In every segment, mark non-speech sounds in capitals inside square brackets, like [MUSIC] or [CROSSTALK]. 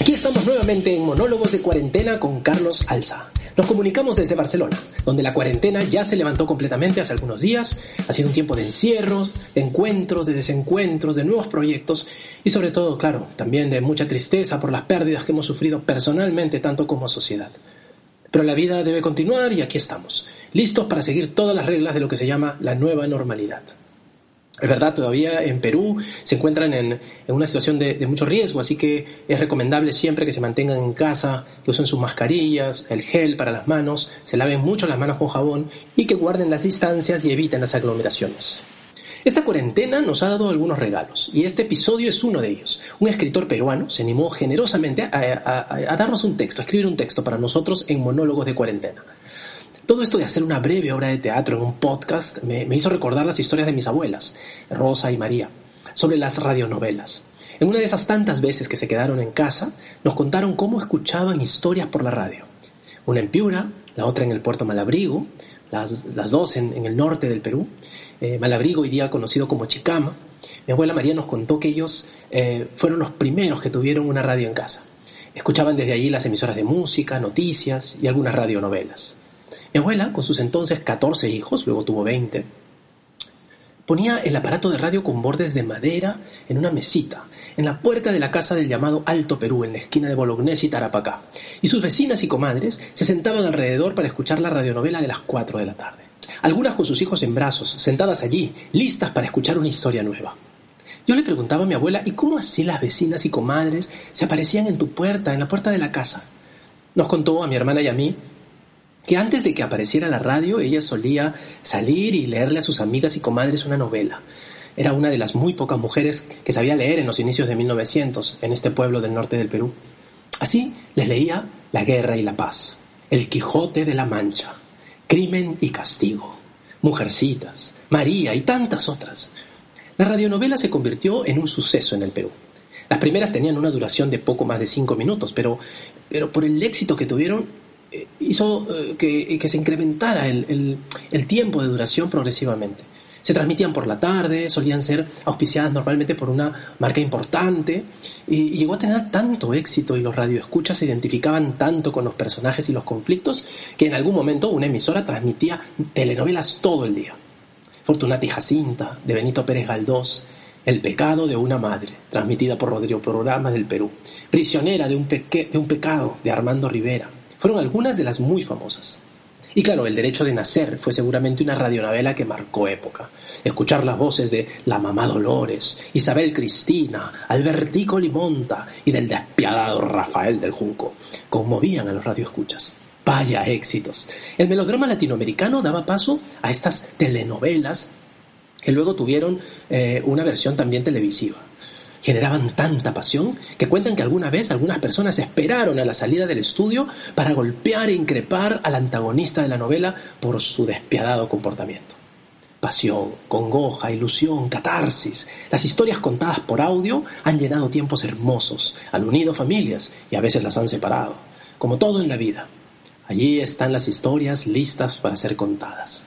Aquí estamos nuevamente en Monólogos de Cuarentena con Carlos Alza. Nos comunicamos desde Barcelona, donde la cuarentena ya se levantó completamente hace algunos días. Ha sido un tiempo de encierros, de encuentros, de desencuentros, de nuevos proyectos y sobre todo, claro, también de mucha tristeza por las pérdidas que hemos sufrido personalmente tanto como sociedad. Pero la vida debe continuar y aquí estamos, listos para seguir todas las reglas de lo que se llama la nueva normalidad. Es verdad, todavía en Perú se encuentran en, una situación de, mucho riesgo, así que es recomendable siempre que se mantengan en casa, que usen sus mascarillas, el gel para las manos, se laven mucho las manos con jabón y que guarden las distancias y eviten las aglomeraciones. Esta cuarentena nos ha dado algunos regalos y este episodio es uno de ellos. Un escritor peruano se animó generosamente a darnos un texto, a escribir un texto para nosotros en monólogos de cuarentena. Todo esto de hacer una breve obra de teatro en un podcast me, hizo recordar las historias de mis abuelas, Rosa y María, sobre las radionovelas. En una de esas tantas veces que se quedaron en casa, nos contaron cómo escuchaban historias por la radio. Una en Piura, la otra en el puerto Malabrigo, las, dos en, el norte del Perú. Eh, Malabrigo hoy día conocido como Chicama. Mi abuela María nos contó que ellos eh, fueron los primeros que tuvieron una radio en casa. Escuchaban desde allí las emisoras de música, noticias y algunas radionovelas. Mi abuela, con sus entonces 14 hijos, luego tuvo 20, ponía el aparato de radio con bordes de madera en una mesita, en la puerta de la casa del llamado Alto Perú, en la esquina de Bolognesi y Tarapacá, y sus vecinas y comadres se sentaban alrededor para escuchar la radionovela de las 4 de la tarde. Algunas con sus hijos en brazos, sentadas allí, listas para escuchar una historia nueva. Yo le preguntaba a mi abuela, ¿y cómo así las vecinas y comadres se aparecían en tu puerta, en la puerta de la casa? Nos contó a mi hermana y a mí que antes de que apareciera la radio ella solía salir y leerle a sus amigas y comadres una novela. Era una de las muy pocas mujeres que sabía leer en los inicios de 1900 en este pueblo del norte del Perú. Así les leía La guerra y la paz, El Quijote de la Mancha, Crimen y castigo, Mujercitas, María y tantas otras. La radionovela se convirtió en un suceso en el Perú. Las primeras tenían una duración de poco más de cinco minutos, pero, pero por el éxito que tuvieron hizo eh, que, se incrementara el, tiempo de duración progresivamente. Se transmitían por la tarde, solían ser auspiciadas normalmente por una marca importante y, llegó a tener tanto éxito y los radioescuchas se identificaban tanto con los personajes y los conflictos que en algún momento una emisora transmitía telenovelas todo el día. Fortunati Jacinta, de Benito Pérez Galdós, El pecado de una madre, transmitida por Rodrigo Programa del Perú. Prisionera de un, de un pecado, de Armando Rivera fueron algunas de las muy famosas. Y claro, El Derecho de Nacer fue seguramente una radionovela que marcó época. Escuchar las voces de la mamá Dolores, Isabel Cristina, Albertico Limonta y del despiadado Rafael del Junco conmovían a los radioescuchas. Vaya éxitos. El melodrama latinoamericano daba paso a estas telenovelas que luego tuvieron eh, una versión también televisiva generaban tanta pasión que cuentan que alguna vez algunas personas esperaron a la salida del estudio para golpear e increpar al antagonista de la novela por su despiadado comportamiento. Pasión, congoja, ilusión, catarsis. Las historias contadas por audio han llenado tiempos hermosos, han unido familias y a veces las han separado, como todo en la vida. Allí están las historias listas para ser contadas.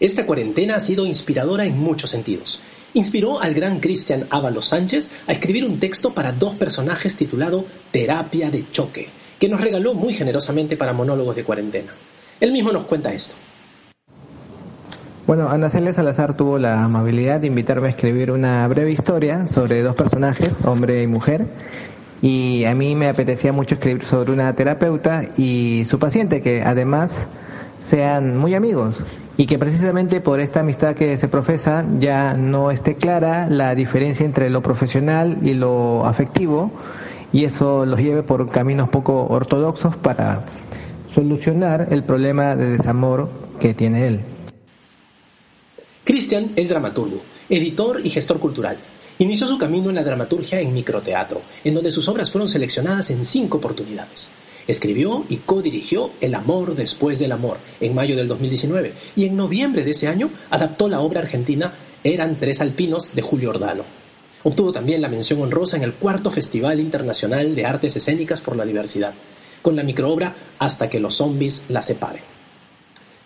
Esta cuarentena ha sido inspiradora en muchos sentidos inspiró al gran Cristian Ábalos Sánchez a escribir un texto para dos personajes titulado Terapia de Choque, que nos regaló muy generosamente para monólogos de cuarentena. Él mismo nos cuenta esto. Bueno, Ana Celia Salazar tuvo la amabilidad de invitarme a escribir una breve historia sobre dos personajes, hombre y mujer, y a mí me apetecía mucho escribir sobre una terapeuta y su paciente, que además sean muy amigos y que precisamente por esta amistad que se profesa ya no esté clara la diferencia entre lo profesional y lo afectivo y eso los lleve por caminos poco ortodoxos para solucionar el problema de desamor que tiene él. Cristian es dramaturgo, editor y gestor cultural Inició su camino en la dramaturgia en microteatro, en donde sus obras fueron seleccionadas en cinco oportunidades. Escribió y co-dirigió El amor después del amor en mayo del 2019 y en noviembre de ese año adaptó la obra argentina Eran tres alpinos de Julio Ordano. Obtuvo también la mención honrosa en el cuarto Festival Internacional de Artes Escénicas por la Diversidad, con la microobra Hasta que los zombies la separen.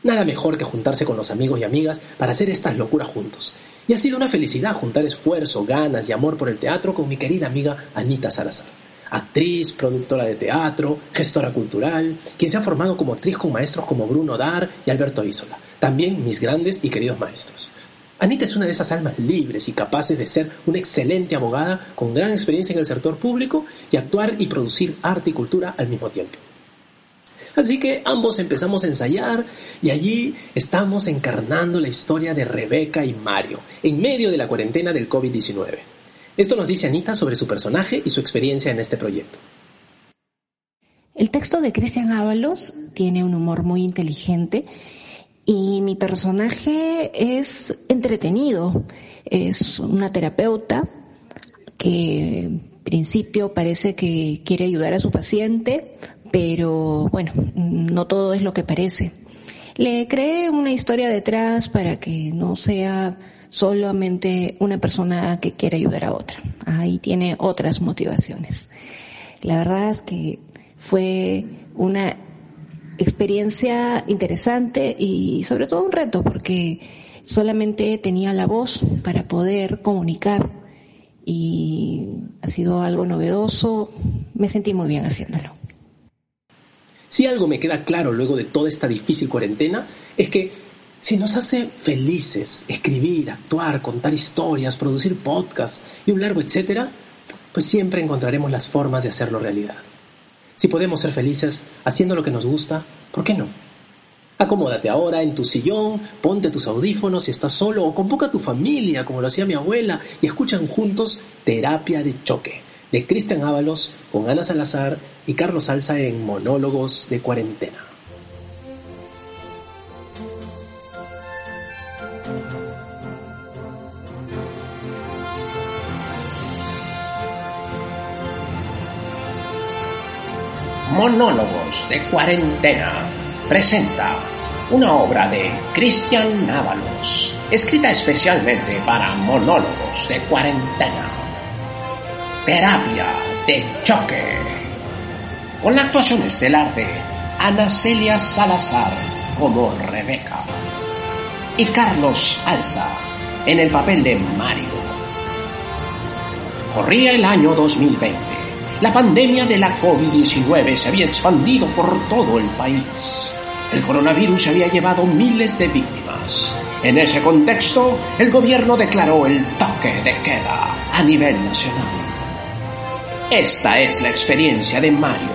Nada mejor que juntarse con los amigos y amigas para hacer estas locuras juntos. Y ha sido una felicidad juntar esfuerzo, ganas y amor por el teatro con mi querida amiga Anita Salazar actriz, productora de teatro, gestora cultural, quien se ha formado como actriz con maestros como Bruno Dar y Alberto Isola, también mis grandes y queridos maestros. Anita es una de esas almas libres y capaces de ser una excelente abogada con gran experiencia en el sector público y actuar y producir arte y cultura al mismo tiempo. Así que ambos empezamos a ensayar y allí estamos encarnando la historia de Rebeca y Mario en medio de la cuarentena del COVID-19. Esto nos dice Anita sobre su personaje y su experiencia en este proyecto. El texto de Cristian Ábalos tiene un humor muy inteligente y mi personaje es entretenido. Es una terapeuta que en principio parece que quiere ayudar a su paciente, pero bueno, no todo es lo que parece. Le creé una historia detrás para que no sea solamente una persona que quiere ayudar a otra. Ahí tiene otras motivaciones. La verdad es que fue una experiencia interesante y sobre todo un reto porque solamente tenía la voz para poder comunicar y ha sido algo novedoso. Me sentí muy bien haciéndolo. Si algo me queda claro luego de toda esta difícil cuarentena es que si nos hace felices escribir, actuar, contar historias, producir podcasts y un largo etcétera, pues siempre encontraremos las formas de hacerlo realidad. Si podemos ser felices haciendo lo que nos gusta, ¿por qué no? Acomódate ahora en tu sillón, ponte tus audífonos si estás solo o convoca a tu familia como lo hacía mi abuela y escuchan juntos Terapia de Choque de Cristian Ábalos con Ana Salazar y Carlos Salsa en Monólogos de Cuarentena. Monólogos de Cuarentena presenta una obra de Cristian Návalos, escrita especialmente para Monólogos de Cuarentena. Terapia de Choque, con la actuación estelar de Ana Celia Salazar como Rebeca y Carlos Alza en el papel de Mario. Corría el año 2020 la pandemia de la COVID-19 se había expandido por todo el país. El coronavirus había llevado miles de víctimas. En ese contexto, el gobierno declaró el toque de queda a nivel nacional. Esta es la experiencia de Mario,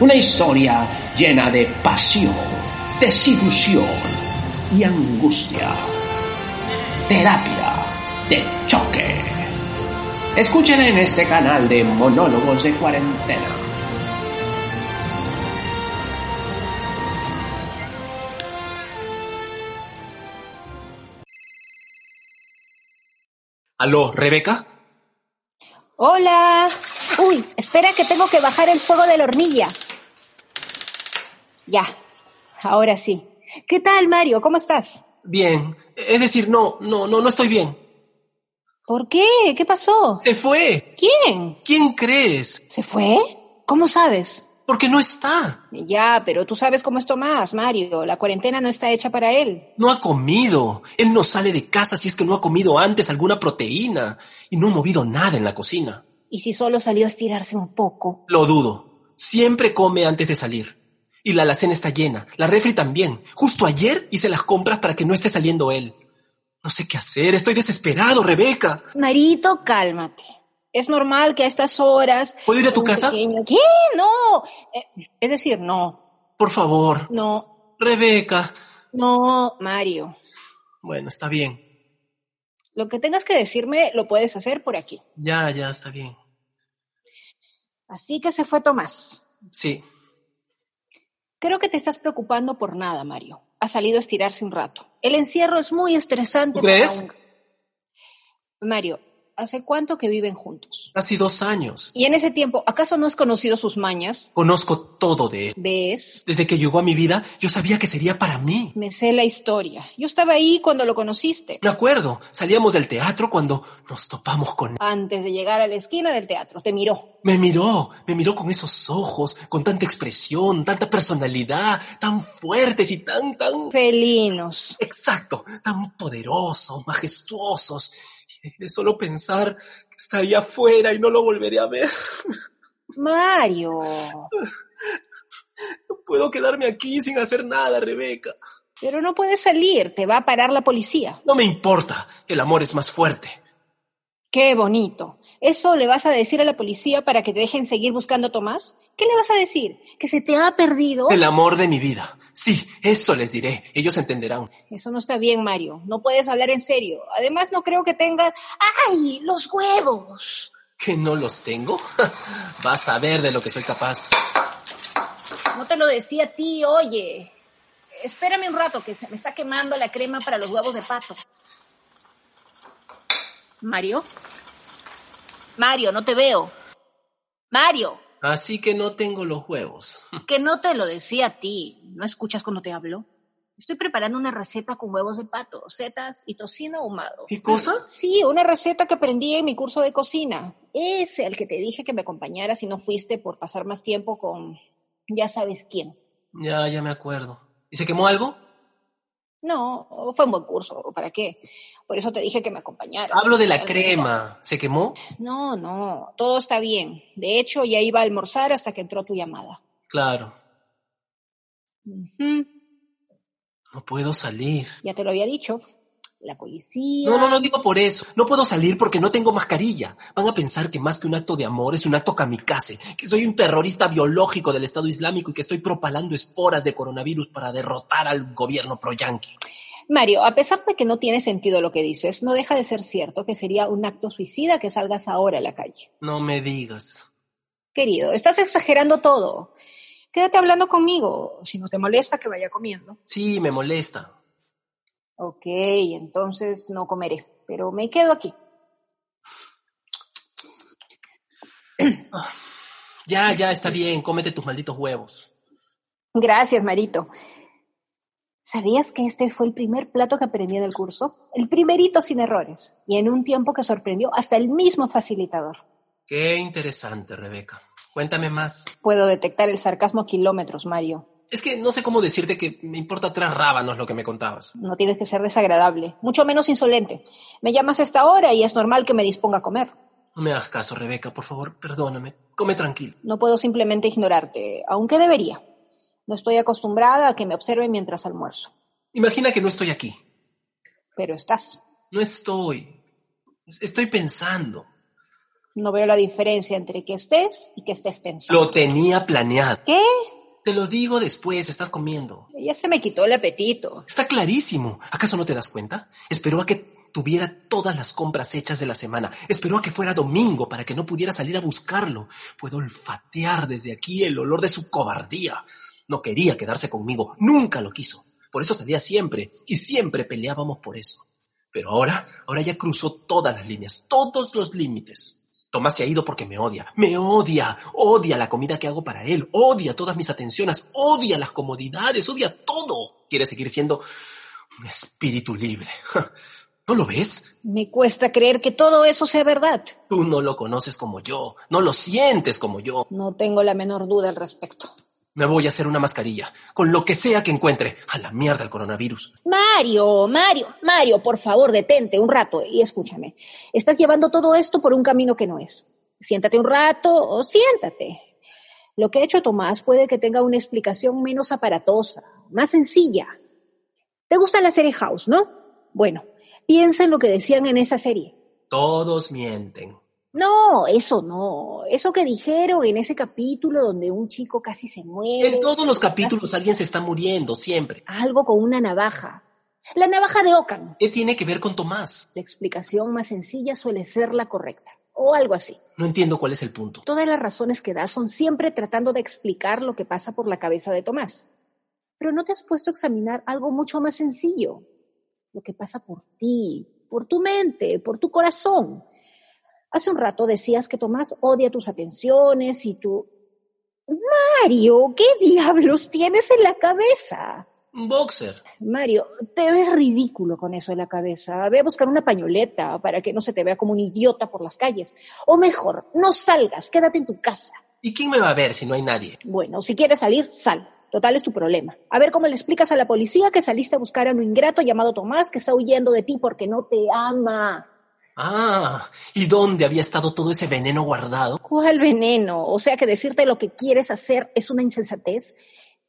una historia llena de pasión, desilusión y angustia. Terapia de choque. Escúchenla en este canal de monólogos de cuarentena. ¿Aló, Rebeca? Hola. Uy, espera que tengo que bajar el fuego de la hornilla. Ya, ahora sí. ¿Qué tal, Mario? ¿Cómo estás? Bien. Es decir, no, no, no, no estoy bien. ¿Por qué? ¿Qué pasó? Se fue. ¿Quién? ¿Quién crees? ¿Se fue? ¿Cómo sabes? Porque no está. Ya, pero tú sabes cómo es Tomás, Mario. La cuarentena no está hecha para él. No ha comido. Él no sale de casa si es que no ha comido antes alguna proteína. Y no ha movido nada en la cocina. ¿Y si solo salió a estirarse un poco? Lo dudo. Siempre come antes de salir. Y la alacena está llena. La refri también. Justo ayer hice las compras para que no esté saliendo él. No sé qué hacer, estoy desesperado, Rebeca. Marito, cálmate. Es normal que a estas horas... ¿Puedo ir a tu casa? ¿Qué? No. Eh, es decir, no. Por favor. No. Rebeca. No, Mario. Bueno, está bien. Lo que tengas que decirme lo puedes hacer por aquí. Ya, ya, está bien. Así que se fue Tomás. Sí. Creo que te estás preocupando por nada, Mario ha salido a estirarse un rato. El encierro es muy estresante. ¿Crees? Mario, ¿hace cuánto que viven juntos? Casi dos años. Y en ese tiempo, ¿acaso no has conocido sus mañas? Conozco todo de él. ¿Ves? Desde que llegó a mi vida, yo sabía que sería para mí. Me sé la historia. Yo estaba ahí cuando lo conociste. Me acuerdo, salíamos del teatro cuando nos topamos con él. Antes de llegar a la esquina del teatro, te miró. Me miró, me miró con esos ojos, con tanta expresión, tanta personalidad, tan fuertes y tan, tan... Felinos. Exacto, tan poderosos, majestuosos. Y de solo pensar que estaría afuera y no lo volveré a ver. Mario. No puedo quedarme aquí sin hacer nada, Rebeca. Pero no puedes salir, te va a parar la policía. No me importa, el amor es más fuerte. Qué bonito. ¿Eso le vas a decir a la policía para que te dejen seguir buscando a Tomás? ¿Qué le vas a decir? ¿Que se te ha perdido? El amor de mi vida. Sí, eso les diré. Ellos entenderán. Eso no está bien, Mario. No puedes hablar en serio. Además, no creo que tenga... ¡Ay! ¡Los huevos! ¿Que no los tengo? [LAUGHS] Vas a ver de lo que soy capaz. No te lo decía a ti, oye. Espérame un rato, que se me está quemando la crema para los huevos de pato. Mario. Mario, no te veo. Mario, Así que no tengo los huevos. [LAUGHS] que no te lo decía a ti. ¿No escuchas cuando te hablo? Estoy preparando una receta con huevos de pato, setas y tocino ahumado. ¿Qué cosa? Sí, una receta que aprendí en mi curso de cocina. Ese al que te dije que me acompañara si no fuiste por pasar más tiempo con ya sabes quién. Ya, ya me acuerdo. ¿Y se quemó algo? No, fue un buen curso, ¿para qué? Por eso te dije que me acompañaras. Hablo de la crema. ¿Se quemó? No, no, todo está bien. De hecho, ya iba a almorzar hasta que entró tu llamada. Claro. No puedo salir. Ya te lo había dicho. La policía. No, no, no digo por eso. No puedo salir porque no tengo mascarilla. Van a pensar que más que un acto de amor es un acto kamikaze, que soy un terrorista biológico del Estado Islámico y que estoy propalando esporas de coronavirus para derrotar al gobierno pro-yanqui. Mario, a pesar de que no tiene sentido lo que dices, no deja de ser cierto que sería un acto suicida que salgas ahora a la calle. No me digas. Querido, estás exagerando todo. Quédate hablando conmigo. Si no te molesta, que vaya comiendo. Sí, me molesta. Ok, entonces no comeré, pero me quedo aquí. Ya, ya, está bien. Cómete tus malditos huevos. Gracias, Marito. ¿Sabías que este fue el primer plato que aprendí en el curso? El primerito sin errores. Y en un tiempo que sorprendió hasta el mismo facilitador. Qué interesante, Rebeca. Cuéntame más. Puedo detectar el sarcasmo a kilómetros, Mario. Es que no sé cómo decirte que me importa tres rábanos lo que me contabas. No tienes que ser desagradable, mucho menos insolente. Me llamas a esta hora y es normal que me disponga a comer. No me hagas caso, Rebeca, por favor, perdóname. Come tranquilo. No puedo simplemente ignorarte, aunque debería. No estoy acostumbrada a que me observen mientras almuerzo. Imagina que no estoy aquí. Pero estás. No estoy. Estoy pensando. No veo la diferencia entre que estés y que estés pensando. Lo tenía planeado. ¿Qué? Te lo digo después, estás comiendo. Ya se me quitó el apetito. Está clarísimo. ¿Acaso no te das cuenta? Esperó a que tuviera todas las compras hechas de la semana. Esperó a que fuera domingo para que no pudiera salir a buscarlo. Puedo olfatear desde aquí el olor de su cobardía. No quería quedarse conmigo. Nunca lo quiso. Por eso salía siempre. Y siempre peleábamos por eso. Pero ahora, ahora ya cruzó todas las líneas, todos los límites. Tomás se ha ido porque me odia, me odia, odia la comida que hago para él, odia todas mis atenciones, odia las comodidades, odia todo. Quiere seguir siendo un espíritu libre. [LAUGHS] ¿No lo ves? Me cuesta creer que todo eso sea verdad. Tú no lo conoces como yo, no lo sientes como yo. No tengo la menor duda al respecto. Me voy a hacer una mascarilla, con lo que sea que encuentre. A la mierda el coronavirus. Mario, Mario, Mario, por favor, detente un rato y escúchame. Estás llevando todo esto por un camino que no es. Siéntate un rato o siéntate. Lo que ha hecho Tomás puede que tenga una explicación menos aparatosa, más sencilla. ¿Te gusta la serie House, no? Bueno, piensa en lo que decían en esa serie. Todos mienten. No, eso no. Eso que dijeron en ese capítulo donde un chico casi se muere. En todos los capítulos alguien se está muriendo, siempre. Algo con una navaja. La navaja de Ocan. ¿Qué tiene que ver con Tomás? La explicación más sencilla suele ser la correcta. O algo así. No entiendo cuál es el punto. Todas las razones que das son siempre tratando de explicar lo que pasa por la cabeza de Tomás. Pero no te has puesto a examinar algo mucho más sencillo. Lo que pasa por ti, por tu mente, por tu corazón. Hace un rato decías que Tomás odia tus atenciones y tú... Mario, ¿qué diablos tienes en la cabeza? Un boxer. Mario, te ves ridículo con eso en la cabeza. Ve a buscar una pañoleta para que no se te vea como un idiota por las calles. O mejor, no salgas, quédate en tu casa. ¿Y quién me va a ver si no hay nadie? Bueno, si quieres salir, sal. Total es tu problema. A ver cómo le explicas a la policía que saliste a buscar a un ingrato llamado Tomás que está huyendo de ti porque no te ama. Ah, ¿y dónde había estado todo ese veneno guardado? ¿Cuál veneno? O sea que decirte lo que quieres hacer es una insensatez.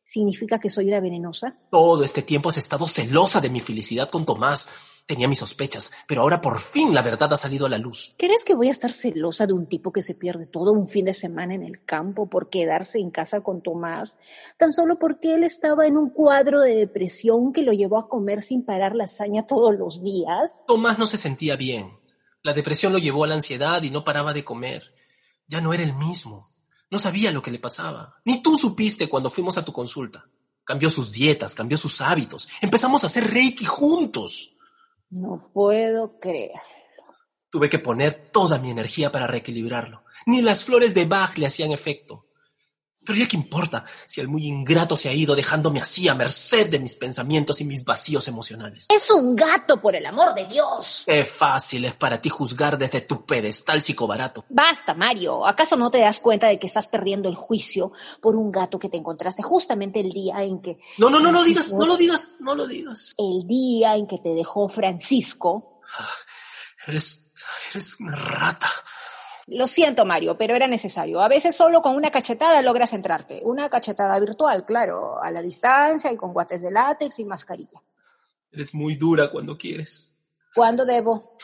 ¿Significa que soy una venenosa? Todo este tiempo has estado celosa de mi felicidad con Tomás. Tenía mis sospechas, pero ahora por fin la verdad ha salido a la luz. ¿Crees que voy a estar celosa de un tipo que se pierde todo un fin de semana en el campo por quedarse en casa con Tomás, tan solo porque él estaba en un cuadro de depresión que lo llevó a comer sin parar lasaña todos los días? Tomás no se sentía bien. La depresión lo llevó a la ansiedad y no paraba de comer. Ya no era el mismo. No sabía lo que le pasaba. Ni tú supiste cuando fuimos a tu consulta. Cambió sus dietas, cambió sus hábitos. Empezamos a hacer reiki juntos. No puedo creer. Tuve que poner toda mi energía para reequilibrarlo. Ni las flores de Bach le hacían efecto. Pero ya qué importa si el muy ingrato se ha ido dejándome así a merced de mis pensamientos y mis vacíos emocionales. Es un gato, por el amor de Dios. Qué fácil es para ti juzgar desde tu pedestal psicobarato. Basta, Mario. ¿Acaso no te das cuenta de que estás perdiendo el juicio por un gato que te encontraste justamente el día en que... No, no, no lo digas, no lo digas, no lo digas. El día en que te dejó Francisco. Eres, eres una rata. Lo siento, Mario, pero era necesario. A veces solo con una cachetada logras entrarte. Una cachetada virtual, claro, a la distancia y con guantes de látex y mascarilla. Eres muy dura cuando quieres. ¿Cuándo debo?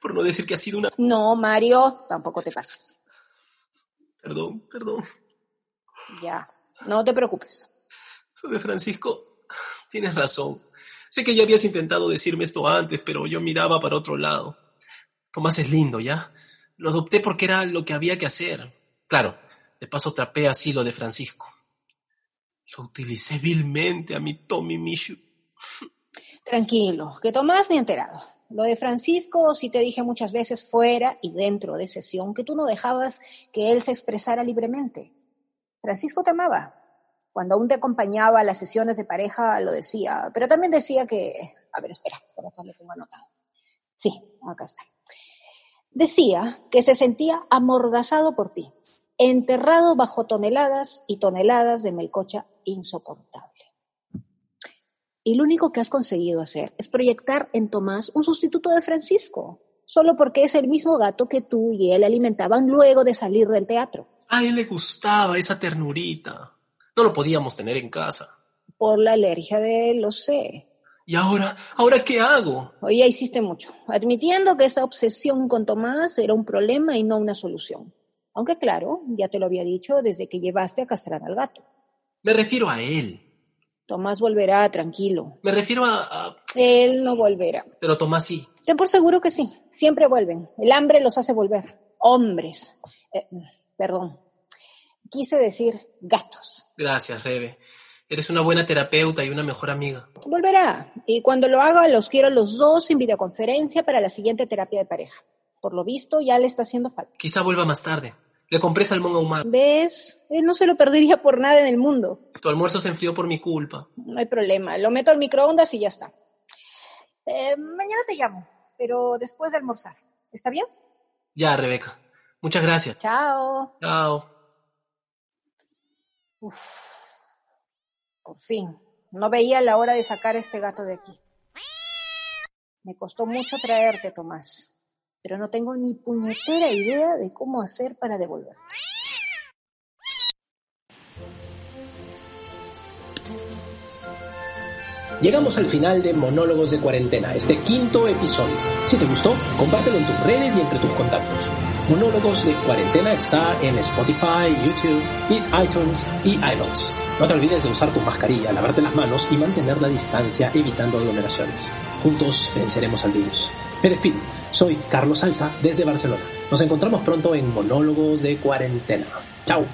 Por no decir que ha sido una... No, Mario, tampoco te pases. Perdón, perdón. Ya, no te preocupes. Lo de Francisco, tienes razón. Sé que ya habías intentado decirme esto antes, pero yo miraba para otro lado. Tomás es lindo, ¿ya? Lo adopté porque era lo que había que hacer. Claro, de paso tapé así lo de Francisco. Lo utilicé vilmente a mi Tommy Mishu. Tranquilo, que Tomás ni enterado. Lo de Francisco, sí te dije muchas veces fuera y dentro de sesión, que tú no dejabas que él se expresara libremente. Francisco te amaba. Cuando aún te acompañaba a las sesiones de pareja, lo decía, pero también decía que... A ver, espera, por acá lo tengo anotado. Sí, acá está. Decía que se sentía amordazado por ti, enterrado bajo toneladas y toneladas de melcocha insoportable. Y lo único que has conseguido hacer es proyectar en Tomás un sustituto de Francisco, solo porque es el mismo gato que tú y él alimentaban luego de salir del teatro. A él le gustaba esa ternurita. No lo podíamos tener en casa. Por la alergia de él, lo sé. ¿Y ahora? ¿Ahora qué hago? Hoy ya hiciste mucho, admitiendo que esa obsesión con Tomás era un problema y no una solución. Aunque claro, ya te lo había dicho desde que llevaste a castrar al gato. Me refiero a él. Tomás volverá, tranquilo. Me refiero a... a... Él no volverá. Pero Tomás sí. Ten por seguro que sí. Siempre vuelven. El hambre los hace volver. Hombres. Eh, perdón. Quise decir gatos. Gracias, Rebe. Eres una buena terapeuta y una mejor amiga. Volverá. Y cuando lo haga, los quiero los dos en videoconferencia para la siguiente terapia de pareja. Por lo visto, ya le está haciendo falta. Quizá vuelva más tarde. Le compré salmón ahumado. ¿Ves? Él no se lo perdería por nada en el mundo. Tu almuerzo se enfrió por mi culpa. No hay problema. Lo meto al microondas y ya está. Eh, mañana te llamo, pero después de almorzar. ¿Está bien? Ya, Rebeca. Muchas gracias. Chao. Chao. Uf. Por fin. No veía la hora de sacar a este gato de aquí. Me costó mucho traerte, Tomás, pero no tengo ni puñetera idea de cómo hacer para devolverte. Llegamos al final de Monólogos de Cuarentena, este quinto episodio. Si te gustó, compártelo en tus redes y entre tus contactos. Monólogos de Cuarentena está en Spotify, YouTube, iTunes y iBox. No te olvides de usar tu mascarilla, lavarte las manos y mantener la distancia evitando aglomeraciones. Juntos venceremos al virus. Me despido. Soy Carlos Salsa desde Barcelona. Nos encontramos pronto en Monólogos de Cuarentena. Chao.